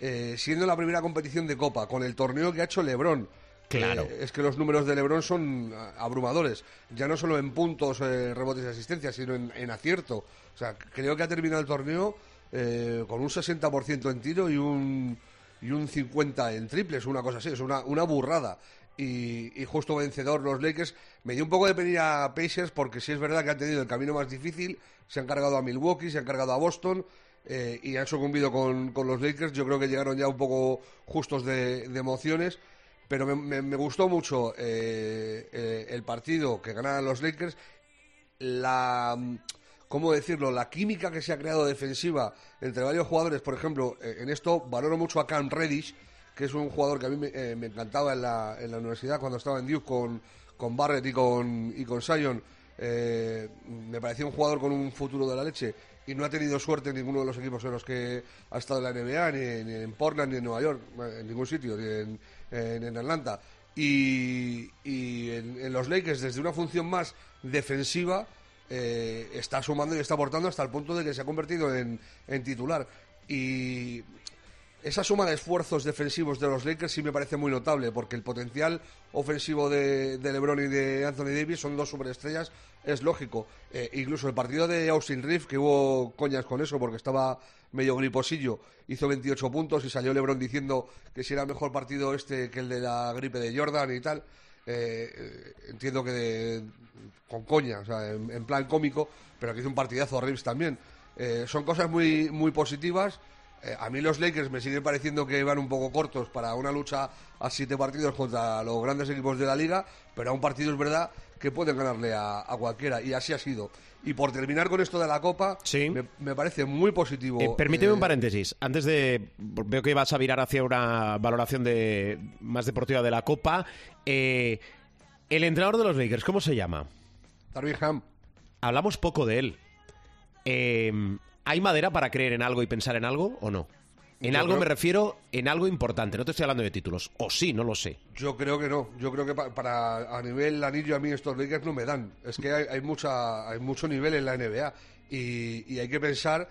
eh, siendo la primera competición de Copa, con el torneo que ha hecho LeBron, Claro. eh, es que los números de LeBron son ah, abrumadores, ya no solo en puntos, eh, rebotes y asistencias, sino en, en acierto. O sea, creo que ha terminado el torneo eh, con un 60% en tiro y un, y un 50% en triples, una cosa así, es una, una burrada. Y, justo vencedor los Lakers. Me dio un poco de pena a Pacers porque sí es verdad que han tenido el camino más difícil, se han cargado a Milwaukee, se han cargado a Boston. eh, y han sucumbido con, con los Lakers. Yo creo que llegaron ya un poco justos de, emociones pero me, gustó mucho eh, eh, el partido que ganaron los Lakers, la, ¿cómo decirlo?, la química que se ha creado defensiva entre varios jugadores, por ejemplo, en esto valoro mucho a Cam Reddish, que es un jugador que a mí me, eh, me encantaba en la, en la universidad cuando estaba en Duke con, con Barrett y con, y con Sion. Eh, me parecía un jugador con un futuro de la leche y no ha tenido suerte en ninguno de los equipos en los que ha estado en la NBA, ni, en Portland, ni en Nueva York, en ningún sitio, ni en, en- Atlanta. Y, y en, en los Lakers, desde una función más defensiva, eh, está sumando y está aportando hasta el punto de que se ha convertido en, en titular. Y esa suma de esfuerzos defensivos de los Lakers sí me parece muy notable, porque el potencial ofensivo de, LeBron y de Anthony Davis son dos superestrellas, es lógico. Eh, incluso el partido de Austin Reeves, que hubo coñas con eso porque estaba medio griposillo, hizo 28 puntos y salió LeBron diciendo que si era mejor partido este que el de la gripe de Jordan y tal. Eh, eh, entiendo que con coña, o sea, en, plan cómico, pero que hizo un partidazo Reeves también. Son cosas muy, muy positivas. Eh, a mí los Lakers me siguen pareciendo que van un poco cortos para una lucha a siete partidos contra los grandes equipos de la liga, pero a un partido es verdad que pueden ganarle a, a cualquiera, y así ha sido. Y por terminar con esto de la Copa, Sí. me, me parece muy positivo. Eh, permíteme eh, un paréntesis. Antes de. Veo que vas a virar hacia una valoración de más deportiva de la Copa. El entrenador de los Lakers, ¿cómo se llama? Darvin Ham. Hablamos poco de él. Eh, ¿Hay madera para creer en algo y pensar en algo o no? En Yo algo creo- me refiero en algo importante. No te estoy hablando de títulos. O sí, no lo sé. Yo creo que no. Yo creo que pa- para a nivel anillo a mí estos Lakers no me dan. Es que hay, hay mucha hay mucho nivel en la NBA y, y hay que pensar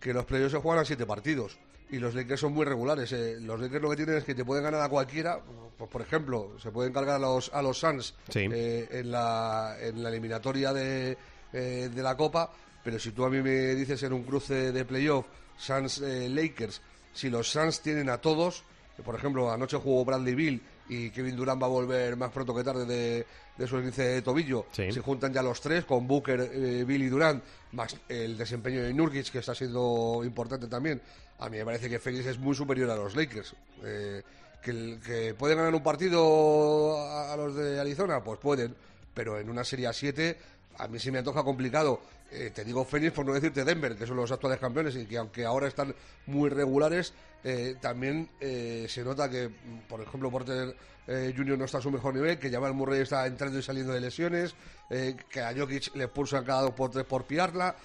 que los playoffs se juegan a siete partidos y los Lakers son muy regulares. eh. Los Lakers lo que tienen es que te pueden ganar a cualquiera. Pues, por ejemplo, se pueden cargar a los, a los Suns Sí. eh, en, la, en la eliminatoria de, eh, de la Copa, pero si tú a mí me dices en un cruce de playoff Suns-Lakers, si los Suns tienen a todos, por ejemplo, anoche jugó Bradley Bill y Kevin Durant va a volver más pronto que tarde de, de su esguince de tobillo. Sí. Se juntan ya los tres con Booker, eh, Bill y Durant, más el desempeño de Nurkic, que está siendo importante también. A mí me parece que Phoenix es muy superior a los Lakers. Eh, que, pueden ganar un partido a, a los de Arizona, pues pueden, pero en una serie a 7 a mí sí me antoja complicado. Eh, te digo Phoenix por no decirte Denver, que son los actuales campeones y que aunque ahora están muy regulares, eh, también eh, se nota que, por ejemplo, Porter Junior no está a su mejor nivel, que Jamal Murray está entrando y saliendo de lesiones, que a Jokic le pulsan cada dos por tres por piarla.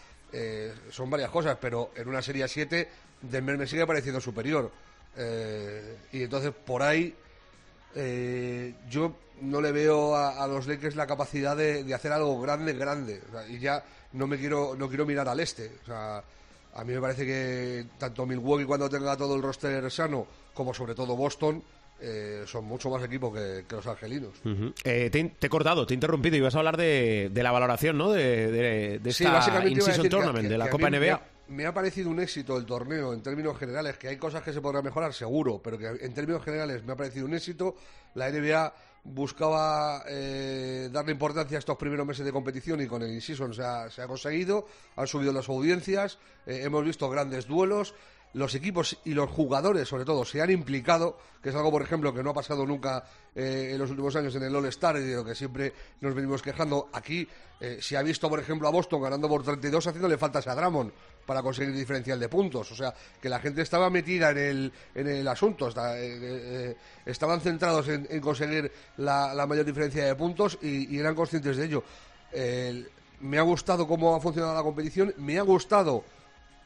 Son varias cosas, pero en una serie a 7 Denver me sigue pareciendo superior. Y entonces por ahí yo no le veo a, los Lakers la capacidad de, hacer algo grande, grande. Y ya no me quiero, no quiero mirar al este. O sea, a mí me parece que tanto Milwaukee cuando tenga todo el roster sano, como sobre todo Boston, eh, son mucho más equipo que, que los angelinos. Eh, te, te he cortado, te he interrumpido y vas a hablar de, de la valoración, ¿no? De, de, de esta in-season que- tournament, que- de la Copa mí NBA. Me ha, parecido un éxito el torneo en términos generales, que hay cosas que se podrán mejorar, seguro, pero que en términos generales me ha parecido un éxito. La NBA buscaba eh, darle importancia a estos primeros meses de competición y con el in-season se ha, se ha conseguido. Han subido las audiencias, eh, hemos visto grandes duelos. Los equipos y los jugadores, sobre todo, se han implicado, que es algo, por ejemplo, que no ha pasado nunca eh, en los últimos años en el All-Star y de lo que siempre nos venimos quejando. Aquí eh, se ha visto, por ejemplo, a Boston ganando por 32 haciéndole faltas a Drummond para conseguir diferencial de puntos. O sea, que la gente estaba metida en el, en el asunto, eh, eh, estaban centrados en, en conseguir la, mayor diferencia de puntos y, eran conscientes de ello. El- me ha gustado cómo ha funcionado la competición, me ha gustado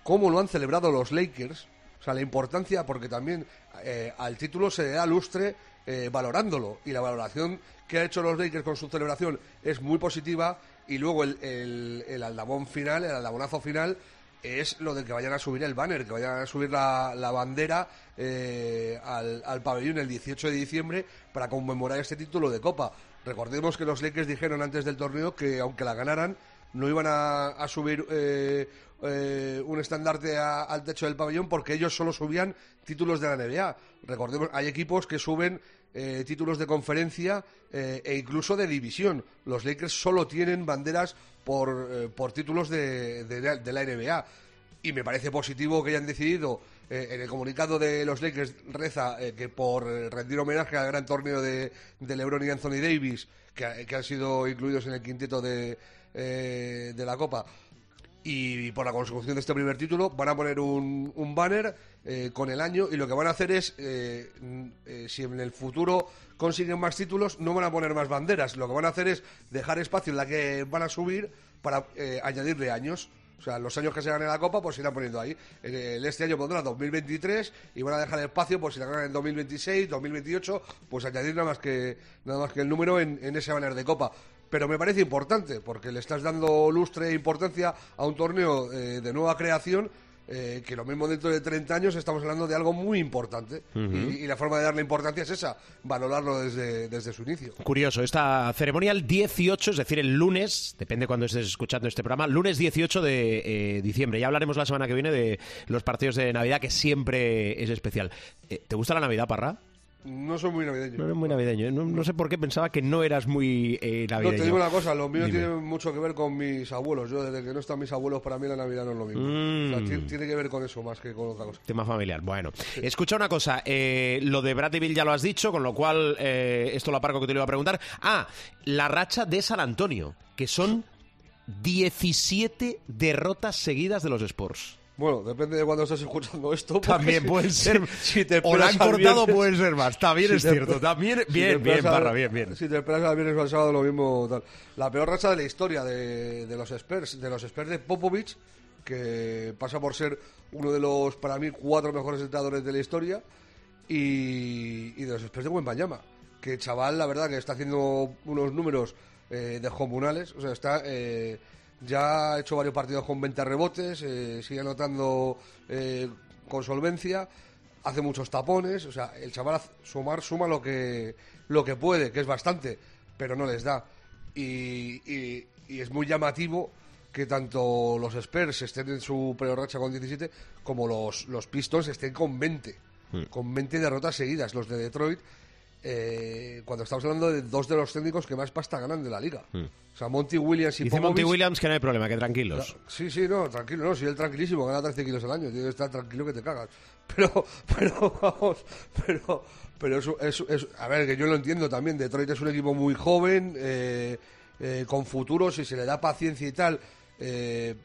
cómo lo han celebrado los Lakers, o sea, la importancia, porque también eh, al título se le da lustre eh, valorándolo, y la valoración que ha hecho los Lakers con su celebración es muy positiva, y luego el, el, aldabón final, el aldabonazo final, es lo de que vayan a subir el banner, que vayan a subir la, la bandera eh, al, al pabellón el 18 de diciembre para conmemorar este título de Copa. Recordemos que los Lakers dijeron antes del torneo que aunque la ganaran, no iban a, a subir eh, eh, un estandarte a- al techo del pabellón porque ellos solo subían títulos de la NBA. Recordemos, hay equipos que suben eh, títulos de conferencia eh, e incluso de división. Los Lakers solo tienen banderas por, por títulos de, de- la NBA. Y me parece positivo que hayan decidido, en el comunicado de los Lakers reza que por rendir homenaje al gran torneo de, de LeBron y Anthony Davis, que, que han sido incluidos en el quinteto de, eh, de la Copa, y por la consecución de este primer título van a poner un, un banner eh, con el año y lo que van a hacer es, eh, eh, si en el futuro consiguen más títulos, no van a poner más banderas, lo que van a hacer es dejar espacio en la que van a subir para eh, añadirle años. O sea, los años que se gane la Copa, pues irán poniendo ahí. Eh, este año pondrá 2023 y van a dejar espacio, pues si la ganan en 2026, 2028, pues añadir nada más que, nada más que el número en, en ese banner de Copa. Pero me parece importante, porque le estás dando lustre e importancia a un torneo eh, de nueva creación, eh, que lo mismo dentro de 30 años estamos hablando de algo muy importante. y, y la forma de darle importancia es esa, valorarlo desde, desde su inicio. Curioso, esta ceremonia el 18, es decir, el lunes, depende cuando estés escuchando este programa, lunes 18 de eh, diciembre. Ya hablaremos la semana que viene de los partidos de Navidad, que siempre es especial. Eh, ¿Te gusta la Navidad, Parra? No soy muy navideño. No eres muy navideño. ¿eh? No, no sé por qué pensaba que no eras muy eh, No, navideño. te digo una cosa, lo mío Dime. tiene mucho que ver con mis abuelos. Yo, desde que no están mis abuelos, para mí la Navidad no es lo mismo. O sea, Mm. ti- tiene que ver con eso más que con otra cosa. Tema familiar. Bueno, escucha una cosa. eh, lo de Bradley Bill ya lo has dicho, con lo cual eh, esto lo aparco que te lo iba a preguntar. Ah, la racha de San Antonio, que son 17 derrotas seguidas de los Sports. Bueno, depende de cuando estés escuchando esto. También pueden si- ser. si te o la han cortado, pueden ser más. También si es cierto. También. si Bien, bien, al- Parra, bien, bien. Si te esperas al viernes o al sábado, lo mismo. Tal. La peor racha de la historia de, de los Spurs, de los Spurs de Popovich, que pasa por ser uno de los, para mí, cuatro mejores entrenadores de la historia, y, y de los Spurs de Wembanyama, que chaval, la verdad, que está haciendo unos números eh, descomunales, o sea, está... eh, ya ha hecho varios partidos con 20 rebotes, eh, sigue anotando eh, con solvencia, hace muchos tapones, o sea, el chaval sumar suma lo que, lo que puede, que es bastante, pero no les da. Y, y- y es muy llamativo que tanto los Spurs estén en su peor racha con 17 como los, los Pistons estén con 20, con 20 derrotas seguidas, los de Detroit. Eh, cuando estamos hablando de dos de los técnicos que más pasta ganan de la liga. O sea, Monty Williams y Dice Monty Williams que no hay problema, que tranquilos. Sí, sí, no, tranquilo, no, si él tranquilísimo, gana 13 kilos al año, tiene que estar tranquilo que te cagas. (laughs) Pero, pero, vamos, pero, pero eso, eso, eso- a ver, que yo lo entiendo también, Detroit es un equipo muy joven, eh, eh, con futuro, si se le da paciencia y tal, eh,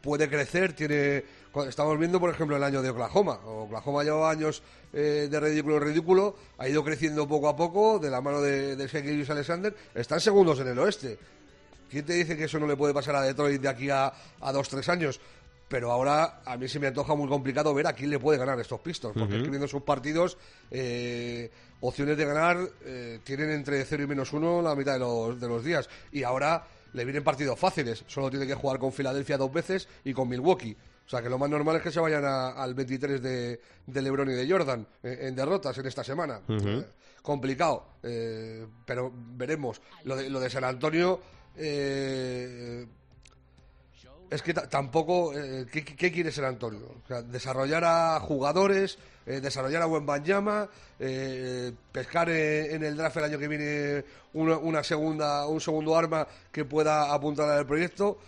puede crecer, tiene... Estamos viendo, por ejemplo, el año de Oklahoma. Oklahoma lleva años eh, de ridículo en ridículo, ha ido creciendo poco a poco, de la mano de, de Shea Alexander, están segundos en el oeste. ¿Quién te dice que eso no le puede pasar a Detroit de aquí a, a dos, tres años? Pero ahora a mí se me antoja muy complicado ver a quién le puede ganar estos Pistons, porque es que viendo sus partidos, eh, opciones de ganar eh, tienen entre 0 y menos 1 la mitad de los, de los días. Y ahora le vienen partidos fáciles, solo tiene que jugar con Filadelfia dos veces y con Milwaukee. O sea que lo más normal es que se vayan a- al 23 de, de LeBron y de Jordan eh, en derrotas en esta semana. Eh, complicado, eh, pero veremos. Lo de, lo de San Antonio. eh, es que ta- tampoco. eh, ¿qué, quiere San Antonio? O sea, desarrollar a jugadores, eh, desarrollar a Wembanyama, eh, pescar eh, en el draft el año que viene una, una segunda, un segundo arma que pueda apuntar al proyecto.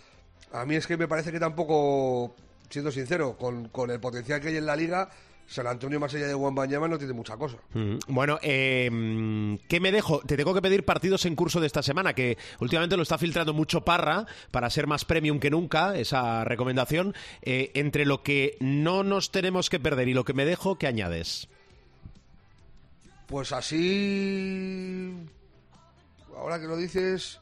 A mí es que me parece que tampoco, siendo sincero, con el potencial que hay en la liga, San Antonio más allá de Wembanyama no tiene mucha cosa. Mm, Bueno, eh, mm, ¿qué me dejo? Te tengo que pedir partidos en curso de esta semana, que últimamente lo está filtrando mucho Parra para ser más premium que nunca, esa recomendación. Eh, entre lo que no nos tenemos que perder y lo que me dejo, ¿qué añades? Pues así. Ahora que lo dices.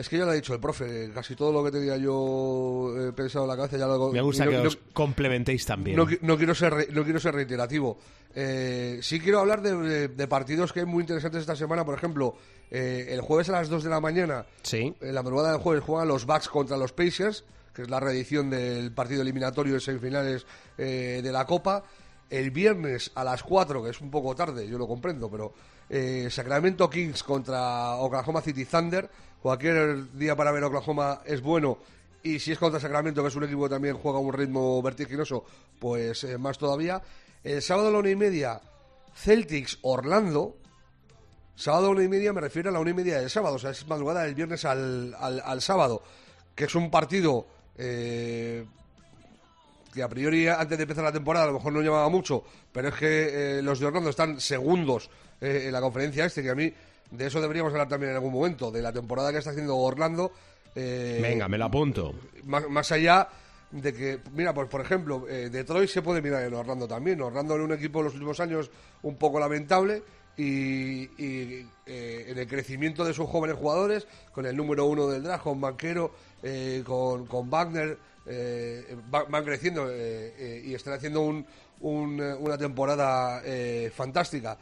Es que ya lo ha dicho el profe. Casi todo lo que tenía yo eh, pensado en la cabeza ya lo Me gusta no- que no- os complementéis también. no, qui- no quiero ser re- no quiero ser reiterativo. Eh, sí quiero hablar de, de- de partidos que hay muy interesantes esta semana. Por ejemplo, eh, el jueves a las 2 de la mañana, Sí. en la madrugada del jueves, juegan los Bucks contra los Pacers, que es la reedición del partido eliminatorio de semifinales eh, de la Copa. El viernes a las 4, que es un poco tarde, yo lo comprendo, pero eh, Sacramento Kings contra Oklahoma City Thunder. Cualquier día para ver Oklahoma es bueno. Y si es contra Sacramento, que es un equipo que también juega un ritmo vertiginoso, pues eh, más todavía. El sábado a la una y media, Celtics Orlando. Sábado a la una y media me refiero a la una y media del sábado, o sea, es madrugada del viernes al, al, al sábado, que es un partido eh, que a priori antes de empezar la temporada a lo mejor no llamaba mucho, pero es que eh, los de Orlando están segundos eh, en la conferencia este, que a mí de eso deberíamos hablar también en algún momento, de la temporada que está haciendo Orlando. eh, Venga, me lo apunto. más, más allá de que, mira, pues por ejemplo, eh, Detroit se puede mirar en Orlando también. Orlando en un equipo en los últimos años un poco lamentable y, y, eh, en el crecimiento de sus jóvenes jugadores, con el número uno del draft, con Banquero, eh, con, con Wagner, eh, va- van creciendo y están haciendo un- un, una temporada eh, fantástica.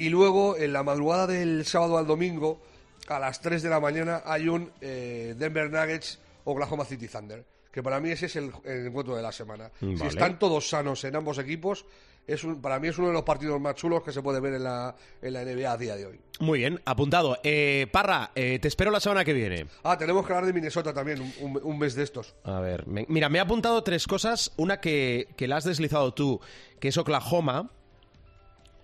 Y luego, en la madrugada del sábado al domingo, a las 3 de la mañana, hay un eh, Denver Nuggets Oklahoma City Thunder. Que para mí ese es el, el encuentro de la semana. Si están todos sanos en ambos equipos, es un, para mí es uno de los partidos más chulos que se puede ver en la, en la NBA a día de hoy. Muy bien, apuntado. Eh, Parra, eh, te espero la semana que viene. Ah, tenemos que hablar de Minnesota también, un, un- un mes de estos. A ver, me- mira, me he apuntado tres cosas. Una que, que la has deslizado tú, que es Oklahoma,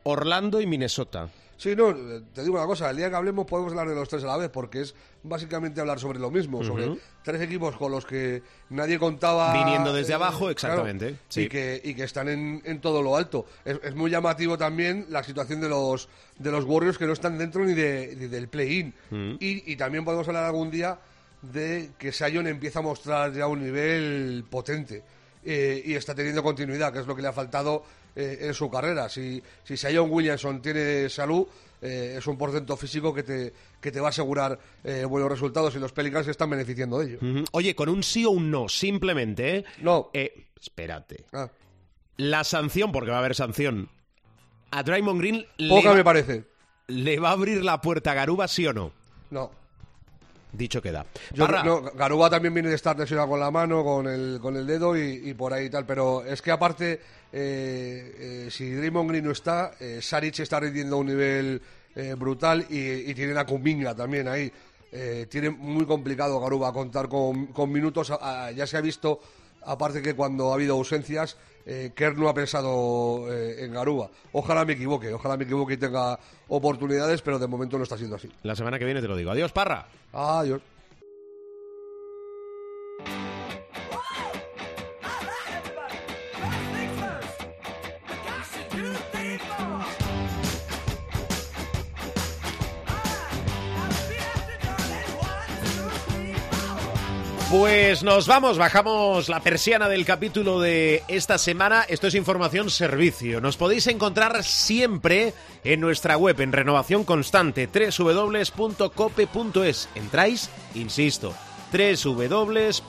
Orlando y Minnesota. Sí, no, te digo una cosa, el día que hablemos podemos hablar de los tres a la vez, porque es básicamente hablar sobre lo mismo, sobre tres equipos con los que nadie contaba... Viniendo desde eh, abajo, claro, exactamente, sí. Y, que, y que están en, en todo lo alto. Es, es muy llamativo también la situación de los, de los Warriors que no están dentro ni, de, ni del play-in. Y, y también podemos hablar algún día de que Sion empieza a mostrar ya un nivel potente eh, y está teniendo continuidad, que es lo que le ha faltado eh, en su carrera. Si, si Sion Williamson tiene salud, eh, es un porcento físico que te, que te va a asegurar eh, buenos resultados y los Pelicans se están beneficiando de ello. Oye, con un sí o un no, simplemente, ¿eh? No. Espérate. Ah, La sanción, porque va a haber sanción. A Draymond Green le poca va, me parece. le va a abrir la puerta a Garuba, sí o no. No. Dicho queda. Yo no, Garuba también viene de estar lesionado con la mano, con el, con el dedo y, y por ahí y tal. Pero es que aparte, eh, eh, si Draymond Green no está, eh, Saric está rindiendo a un nivel eh, brutal y, y tiene a Kuminga también ahí. Tiene muy complicado Garuba contar con, con minutos. Ah, ya se ha visto, aparte que cuando ha habido ausencias, eh, Kerr no ha pensado eh, en Garuba. Ojalá me equivoque, ojalá me equivoque y tenga oportunidades, pero de momento no está siendo así. la semana que viene te lo digo. Adiós, Parra. Adiós. Pues nos vamos, bajamos la persiana del capítulo de esta semana. Esto es información servicio. Nos podéis encontrar siempre en nuestra web en renovación constante www.cope.es. Entráis, insisto, www.cope.es,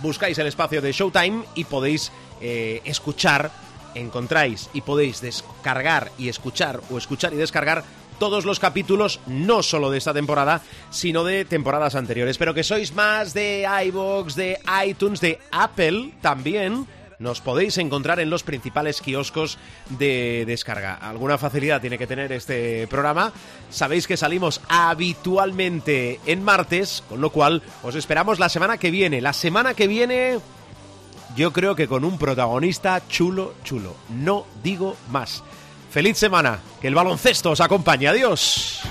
buscáis el espacio de Showtime y podéis eh, escuchar, encontráis y podéis descargar y escuchar o escuchar y descargar todos los capítulos, no solo de esta temporada, sino de temporadas anteriores. Pero que sois más de iVoox, de iTunes, de Apple también. Nos podéis encontrar en los principales kioscos de descarga. Alguna facilidad tiene que tener este programa. Sabéis que salimos habitualmente en martes, con lo cual os esperamos la semana que viene. La semana que viene yo creo que con un protagonista chulo, chulo. No digo más. Feliz semana, que el baloncesto os acompañe. Adiós.